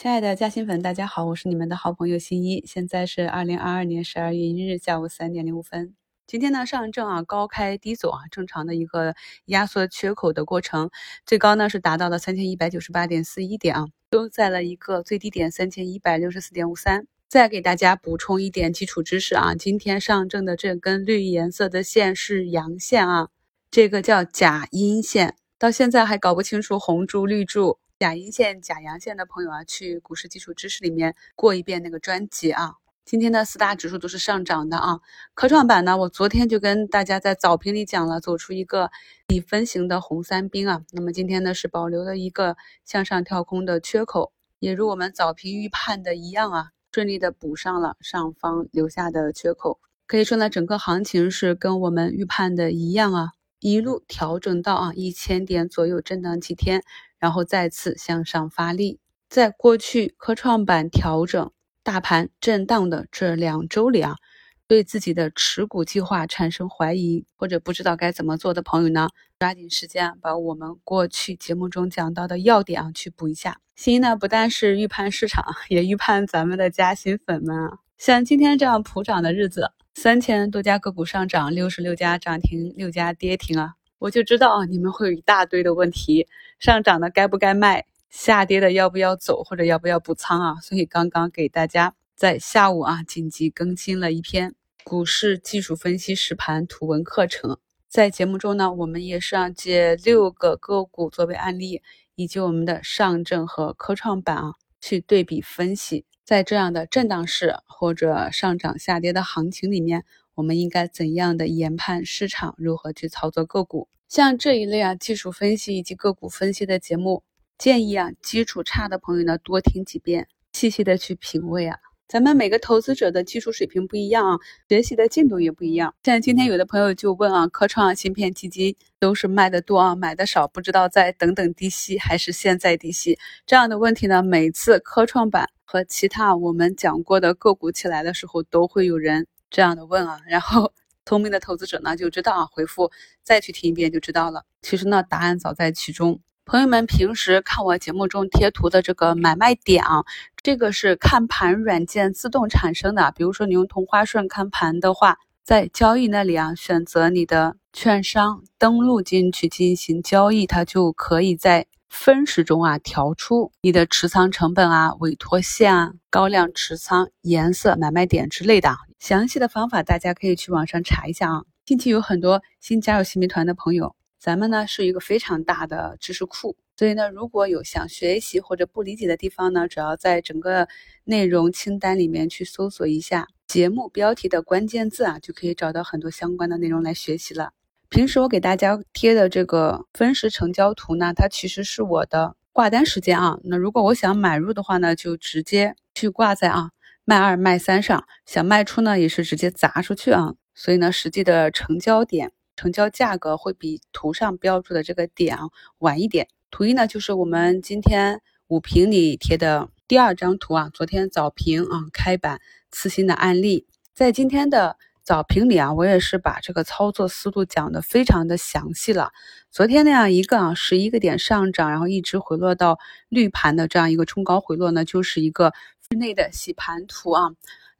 亲爱的嘉兴粉，大家好，我是你们的好朋友新一。现在是二零二二年十二月一日下午三点零五分。今天呢，上证啊高开低走啊，正常的一个压缩缺口的过程，最高呢是达到了三千一百九十八点四一点啊，都在了一个最低点三千一百六十四点五三。再给大家补充一点基础知识啊，今天上证的这根绿颜色的线是阳线啊，这个叫假阴线，到现在还搞不清楚红柱绿柱。假阴线、假阳线的朋友啊，去股市基础知识里面过一遍那个专辑啊。今天的四大指数都是上涨的啊。科创板呢，我昨天就跟大家在早评里讲了，走出一个底分型的红三兵啊。那么今天呢，是保留了一个向上跳空的缺口，也如我们早评预判的一样啊，顺利的补上了上方留下的缺口。可以说呢，整个行情是跟我们预判的一样啊，一路调整到啊一千点左右震荡几天。然后再次向上发力，在过去科创板调整、大盘震荡的这两周里啊，对自己的持股计划产生怀疑或者不知道该怎么做的朋友呢，抓紧时间把我们过去节目中讲到的要点啊去补一下。新呢不但是预判市场，也预判咱们的加薪粉们啊。像今天这样普涨的日子，三千多家个股上涨，六十六家涨停，六家跌停啊。我就知道啊，你们会有一大堆的问题，上涨的该不该卖，下跌的要不要走，或者要不要补仓啊？所以刚刚给大家在下午啊紧急更新了一篇股市技术分析实盘图文课程。在节目中呢，我们也是啊借六个个股作为案例，以及我们的上证和科创板啊去对比分析，在这样的震荡市或者上涨下跌的行情里面。我们应该怎样的研判市场？如何去操作个股？像这一类啊，技术分析以及个股分析的节目，建议啊，基础差的朋友呢，多听几遍，细细的去品味啊。咱们每个投资者的技术水平不一样啊，学习的进度也不一样。像今天有的朋友就问啊，科创芯片基金都是卖的多啊，买的少，不知道在等等低吸还是现在低吸这样的问题呢？每次科创板和其他我们讲过的个股起来的时候，都会有人。这样的问啊，然后 聪明的投资者呢就知道啊，回复再去听一遍就知道了。其实呢，答案早在其中。朋友们平时看我节目中贴图的这个买卖点啊，这个是看盘软件自动产生的。比如说你用同花顺看盘的话，在交易那里啊，选择你的券商登录进去进行交易，它就可以在。分时中啊，调出你的持仓成本啊、委托线啊、高量持仓颜色、买卖点之类的。详细的方法大家可以去网上查一下啊。近期有很多新加入新民团的朋友，咱们呢是一个非常大的知识库，所以呢，如果有想学习或者不理解的地方呢，只要在整个内容清单里面去搜索一下节目标题的关键字啊，就可以找到很多相关的内容来学习了。平时我给大家贴的这个分时成交图呢，它其实是我的挂单时间啊。那如果我想买入的话呢，就直接去挂在啊卖二卖三上；想卖出呢，也是直接砸出去啊。所以呢，实际的成交点、成交价格会比图上标注的这个点啊晚一点。图一呢，就是我们今天午评里贴的第二张图啊，昨天早评啊开板次新的案例，在今天的。早评里啊，我也是把这个操作思路讲的非常的详细了。昨天那样一个啊十一个点上涨，然后一直回落到绿盘的这样一个冲高回落呢，就是一个内的洗盘图啊。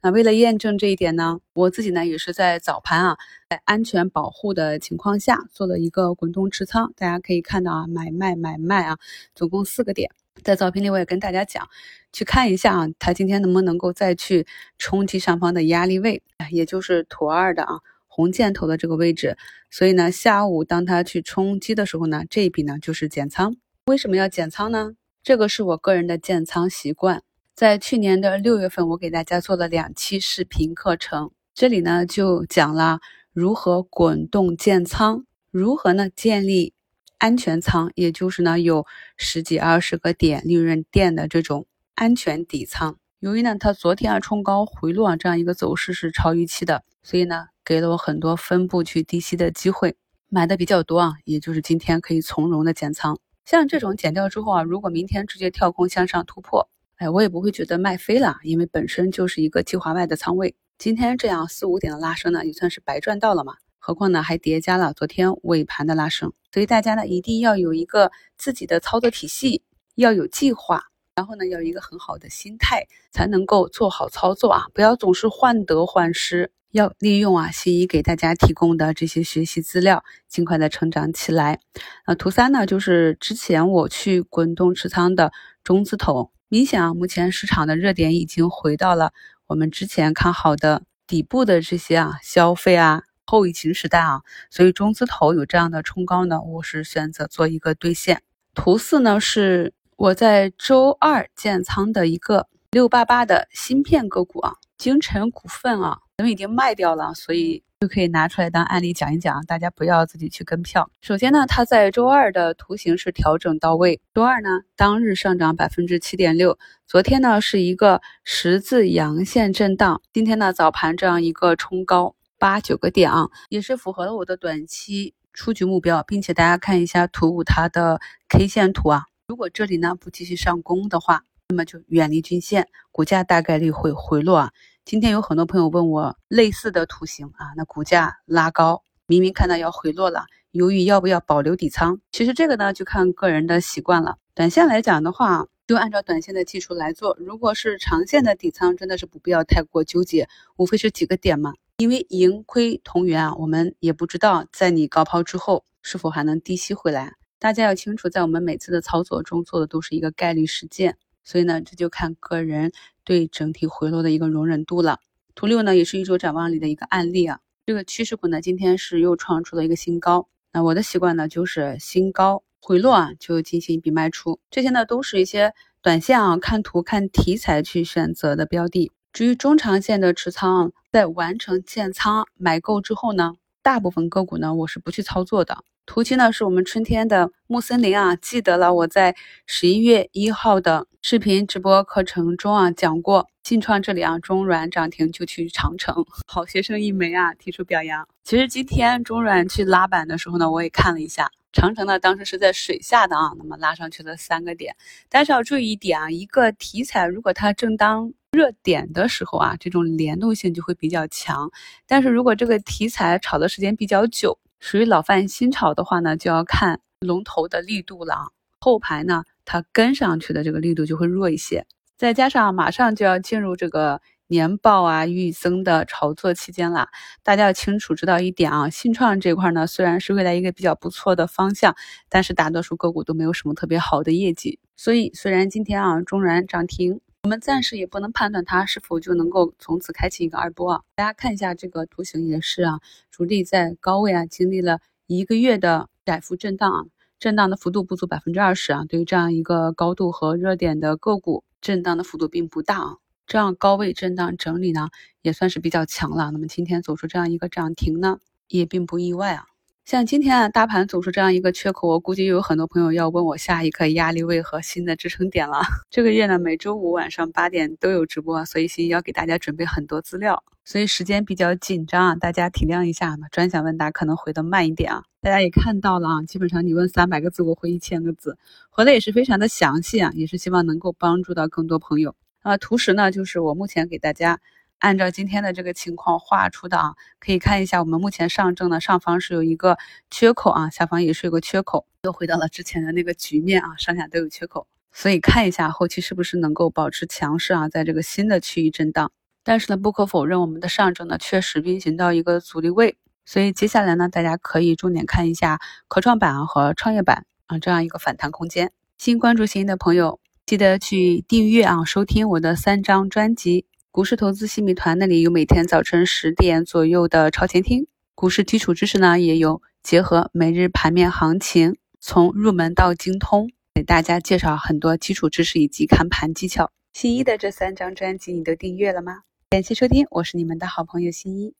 那为了验证这一点呢，我自己呢也是在早盘啊，在安全保护的情况下做了一个滚动持仓。大家可以看到啊，买卖买卖啊，总共四个点。在早评里我也跟大家讲，去看一下啊，它今天能不能够再去冲击上方的压力位，也就是图二的啊红箭头的这个位置。所以呢，下午当它去冲击的时候呢，这一笔呢就是减仓。为什么要减仓呢？这个是我个人的建仓习惯。在去年的六月份，我给大家做了两期视频课程，这里呢就讲了如何滚动建仓，如何呢建立。安全仓，也就是呢有十几二十个点利润垫的这种安全底仓。由于呢它昨天啊冲高回落啊这样一个走势是超预期的，所以呢给了我很多分布去低吸的机会，买的比较多啊，也就是今天可以从容的减仓。像这种减掉之后啊，如果明天直接跳空向上突破，哎，我也不会觉得卖飞了，因为本身就是一个计划外的仓位。今天这样四五点的拉升呢，也算是白赚到了嘛。何况呢，还叠加了昨天尾盘的拉升，所以大家呢一定要有一个自己的操作体系，要有计划，然后呢，要有一个很好的心态，才能够做好操作啊！不要总是患得患失，要利用啊，新一给大家提供的这些学习资料，尽快的成长起来。啊，图三呢，就是之前我去滚动持仓的中字头，明显啊，目前市场的热点已经回到了我们之前看好的底部的这些啊，消费啊，后疫情时代啊，所以中字头有这样的冲高呢，我是选择做一个兑现。图四呢是。我在周二建仓的一个六八八的芯片个股啊，京晨股份啊，咱们已经卖掉了，所以就可以拿出来当案例讲一讲，大家不要自己去跟票。首先呢，它在周二的图形是调整到位，周二呢当日上涨百分之七点六，昨天呢是一个十字阳线震荡，今天呢早盘这样一个冲高八九个点啊，也是符合了我的短期出局目标，并且大家看一下图五它的 K 线图啊。如果这里呢不继续上攻的话，那么就远离均线，股价大概率会回落啊。今天有很多朋友问我类似的图形啊，那股价拉高，明明看到要回落了，犹豫要不要保留底仓。其实这个呢就看个人的习惯了。短线来讲的话，就按照短线的技术来做。如果是长线的底仓，真的是不必要太过纠结，无非是几个点嘛。因为盈亏同源啊，我们也不知道在你高抛之后是否还能低吸回来。大家要清楚，在我们每次的操作中做的都是一个概率事件，所以呢，这就看个人对整体回落的一个容忍度了。图六呢，也是一周展望里的一个案例啊。这个趋势股呢，今天是又创出了一个新高。那我的习惯呢，就是新高回落啊，就进行一笔卖出。这些呢，都是一些短线啊，看图看题材去选择的标的。至于中长线的持仓，在完成建仓买够之后呢，大部分个股呢，我是不去操作的。图七呢，是我们春天的木森林啊，记得了我在十一月一号的视频直播课程中啊讲过，信创这里啊中软涨停就去长城，好学生一枚啊，提出表扬。其实今天中软去拉板的时候呢，我也看了一下，长城呢当时是在水下的啊，那么拉上去了三个点，但是要注意一点啊，一个题材如果它正当热点的时候啊，这种联动性就会比较强，但是如果这个题材炒的时间比较久。属于老范新炒的话呢，就要看龙头的力度了啊。后排呢，它跟上去的这个力度就会弱一些。再加上马上就要进入这个年报啊、预增的炒作期间了，大家要清楚知道一点啊，新创这块呢，虽然是未来一个比较不错的方向，但是大多数个股都没有什么特别好的业绩。所以虽然今天啊，中软涨停。我们暂时也不能判断它是否就能够从此开启一个二波啊！大家看一下这个图形也是啊，主力在高位啊经历了一个月的窄幅震荡啊，震荡的幅度不足百分之二十啊。对于这样一个高度和热点的个股，震荡的幅度并不大啊。这样高位震荡整理呢，也算是比较强了。那么今天走出这样一个涨停呢，也并不意外啊。像今天啊，大盘走出这样一个缺口，我估计又有很多朋友要问我下一个压力位和新的支撑点了。这个月呢，每周五晚上八点都有直播，所以心要给大家准备很多资料，所以时间比较紧张啊，大家体谅一下嘛。专享问答可能回的慢一点啊。大家也看到了啊，基本上你问三百个字，我回一千个字，回的也是非常的详细啊，也是希望能够帮助到更多朋友。啊，图十呢，就是我目前给大家。按照今天的这个情况画出的啊，可以看一下，我们目前上证的上方是有一个缺口啊，下方也是有个缺口，又回到了之前的那个局面啊，上下都有缺口，所以看一下后期是不是能够保持强势啊，在这个新的区域震荡。但是呢，不可否认，我们的上证呢确实运行到一个阻力位，所以接下来呢，大家可以重点看一下科创板和创业板啊这样一个反弹空间。新关注新的朋友，记得去订阅啊，收听我的三张专辑。股市投资新米团那里有每天早晨十点左右的超前听，股市基础知识呢也有结合每日盘面行情，从入门到精通，给大家介绍很多基础知识以及看盘技巧。新一的这三张专辑你都订阅了吗？感谢收听，我是你们的好朋友新一。